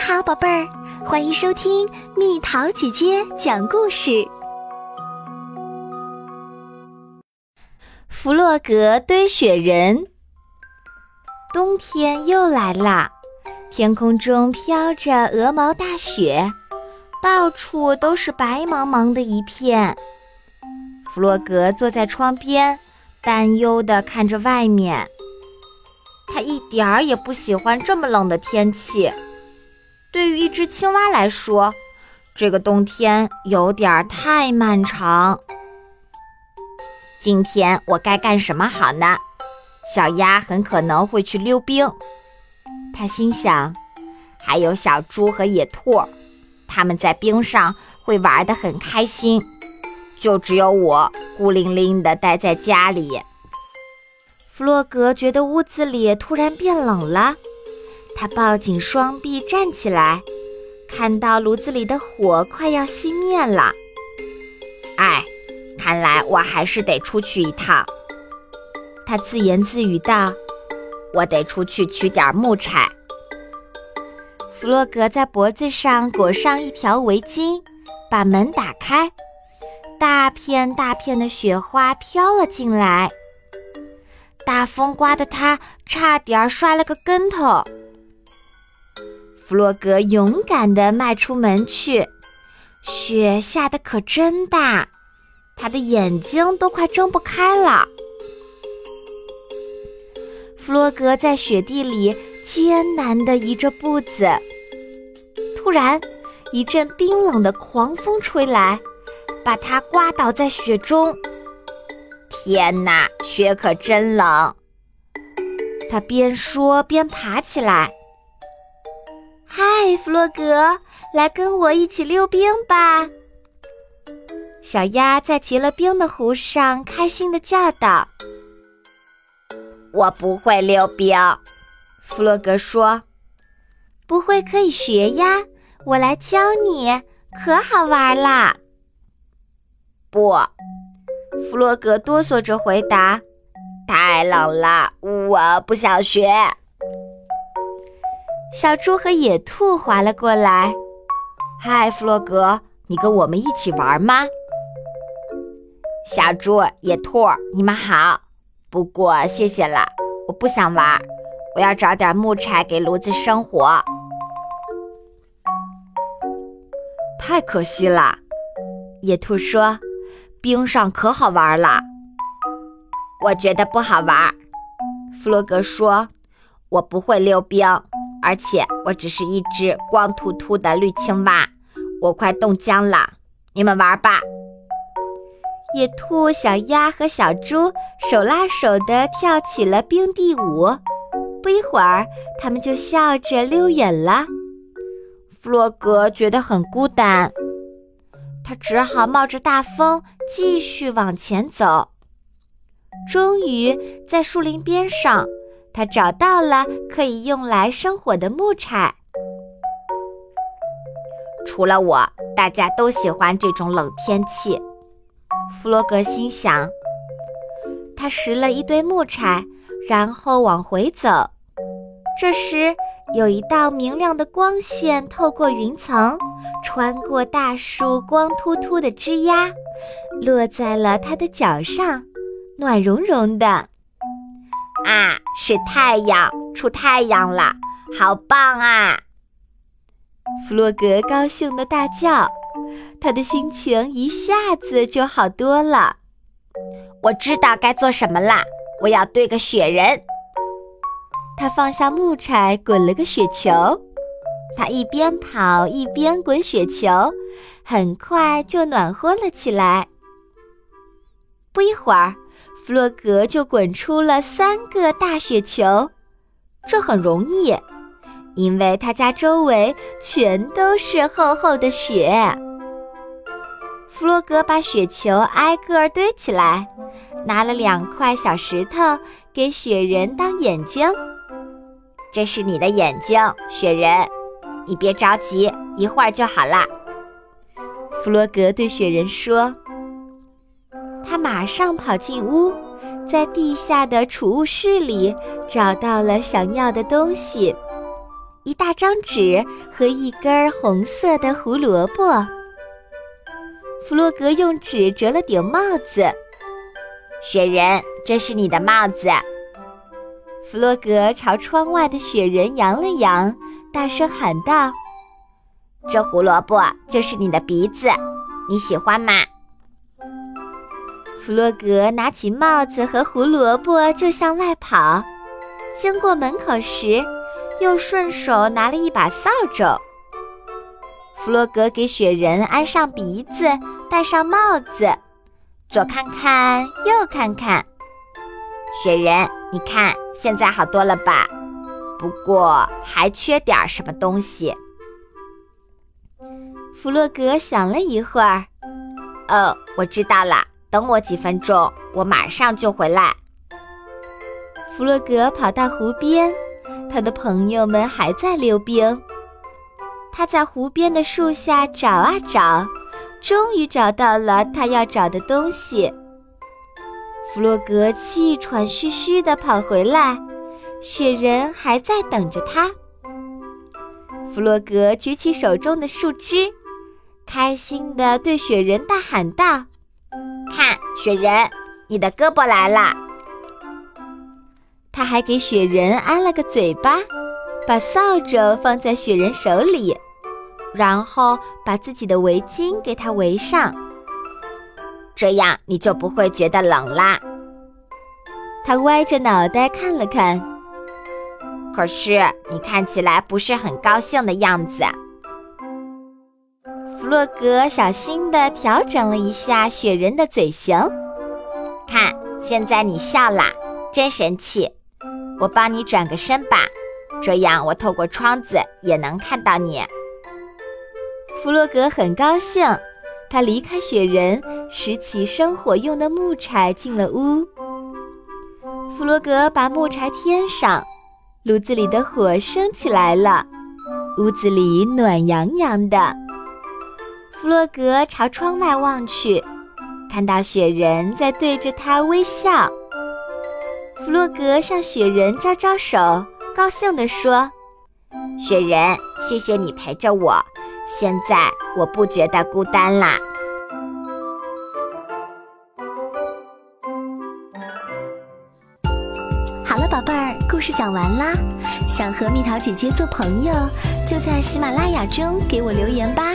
好，宝贝儿，欢迎收听蜜桃姐姐讲故事。弗洛格堆雪人。冬天又来了，天空中飘着鹅毛大雪，到处都是白茫茫的一片。弗洛格坐在窗边，担忧地看着外面。他一点儿也不喜欢这么冷的天气。对于一只青蛙来说，这个冬天有点太漫长。今天我该干什么好呢？小鸭很可能会去溜冰，他心想。还有小猪和野兔，他们在冰上会玩得很开心。就只有我孤零零地待在家里。弗洛格觉得屋子里突然变冷了。他抱紧双臂站起来，看到炉子里的火快要熄灭了。哎，看来我还是得出去一趟。他自言自语道：“我得出去取点木柴。”弗洛格在脖子上裹上一条围巾，把门打开，大片大片的雪花飘了进来。大风刮得他差点摔了个跟头。弗洛格勇敢地迈出门去，雪下得可真大，他的眼睛都快睁不开了。弗洛格在雪地里艰难地移着步子，突然，一阵冰冷的狂风吹来，把他刮倒在雪中。天哪，雪可真冷！他边说边爬起来。嗨，弗洛格，来跟我一起溜冰吧！小鸭在结了冰的湖上开心的叫道：“我不会溜冰。”弗洛格说：“不会可以学呀，我来教你，可好玩啦！”不，弗洛格哆嗦着回答：“太冷了，我不想学。”小猪和野兔划了过来。“嗨，弗洛格，你跟我们一起玩吗？”小猪、野兔，你们好。不过谢谢了，我不想玩，我要找点木柴给炉子生火。太可惜了，野兔说：“冰上可好玩了。”我觉得不好玩，弗洛格说：“我不会溜冰。”而且我只是一只光秃秃的绿青蛙，我快冻僵了。你们玩吧。野兔、小鸭和小猪手拉手地跳起了冰地舞。不一会儿，他们就笑着溜远了。弗洛格觉得很孤单，他只好冒着大风继续往前走。终于，在树林边上。他找到了可以用来生火的木柴。除了我，大家都喜欢这种冷天气。弗洛格心想。他拾了一堆木柴，然后往回走。这时，有一道明亮的光线透过云层，穿过大树光秃秃的枝丫，落在了他的脚上，暖融融的。啊，是太阳出太阳了，好棒啊！弗洛格高兴地大叫，他的心情一下子就好多了。我知道该做什么啦，我要堆个雪人。他放下木柴，滚了个雪球。他一边跑一边滚雪球，很快就暖和了起来。不一会儿。弗洛格就滚出了三个大雪球，这很容易，因为他家周围全都是厚厚的雪。弗洛格把雪球挨个堆起来，拿了两块小石头给雪人当眼睛。这是你的眼睛，雪人，你别着急，一会儿就好啦。弗洛格对雪人说。他马上跑进屋，在地下的储物室里找到了想要的东西：一大张纸和一根红色的胡萝卜。弗洛格用纸折了顶帽子。雪人，这是你的帽子。弗洛格朝窗外的雪人扬了扬，大声喊道：“这胡萝卜就是你的鼻子，你喜欢吗？”弗洛格拿起帽子和胡萝卜就向外跑，经过门口时，又顺手拿了一把扫帚。弗洛格给雪人安上鼻子，戴上帽子。左看看，右看看，雪人，你看现在好多了吧？不过还缺点什么东西。弗洛格想了一会儿，哦，我知道了，等我几分钟，我马上就回来。弗洛格跑到湖边，他的朋友们还在溜冰。他在湖边的树下找啊找。终于找到了他要找的东西。弗洛格气喘吁吁地跑回来，雪人还在等着他。弗洛格举起手中的树枝，开心地对雪人大喊道：“看，雪人，你的胳膊来了！”他还给雪人安了个嘴巴，把扫帚放在雪人手里。然后把自己的围巾给它围上，这样你就不会觉得冷啦。他歪着脑袋看了看，可是你看起来不是很高兴的样子。弗洛格小心地调整了一下雪人的嘴型，看，现在你笑啦，真神气。我帮你转个身吧，这样我透过窗子也能看到你。弗洛格很高兴，他离开雪人，拾起生火用的木柴进了屋。弗洛格把木柴添上，炉子里的火升起来了，屋子里暖洋洋的。弗洛格朝窗外望去，看到雪人在对着他微笑。弗洛格向雪人招招手，高兴地说：“雪人，谢谢你陪着我。”现在我不觉得孤单啦。好了，宝贝儿，故事讲完啦。想和蜜桃姐姐做朋友，就在喜马拉雅中给我留言吧。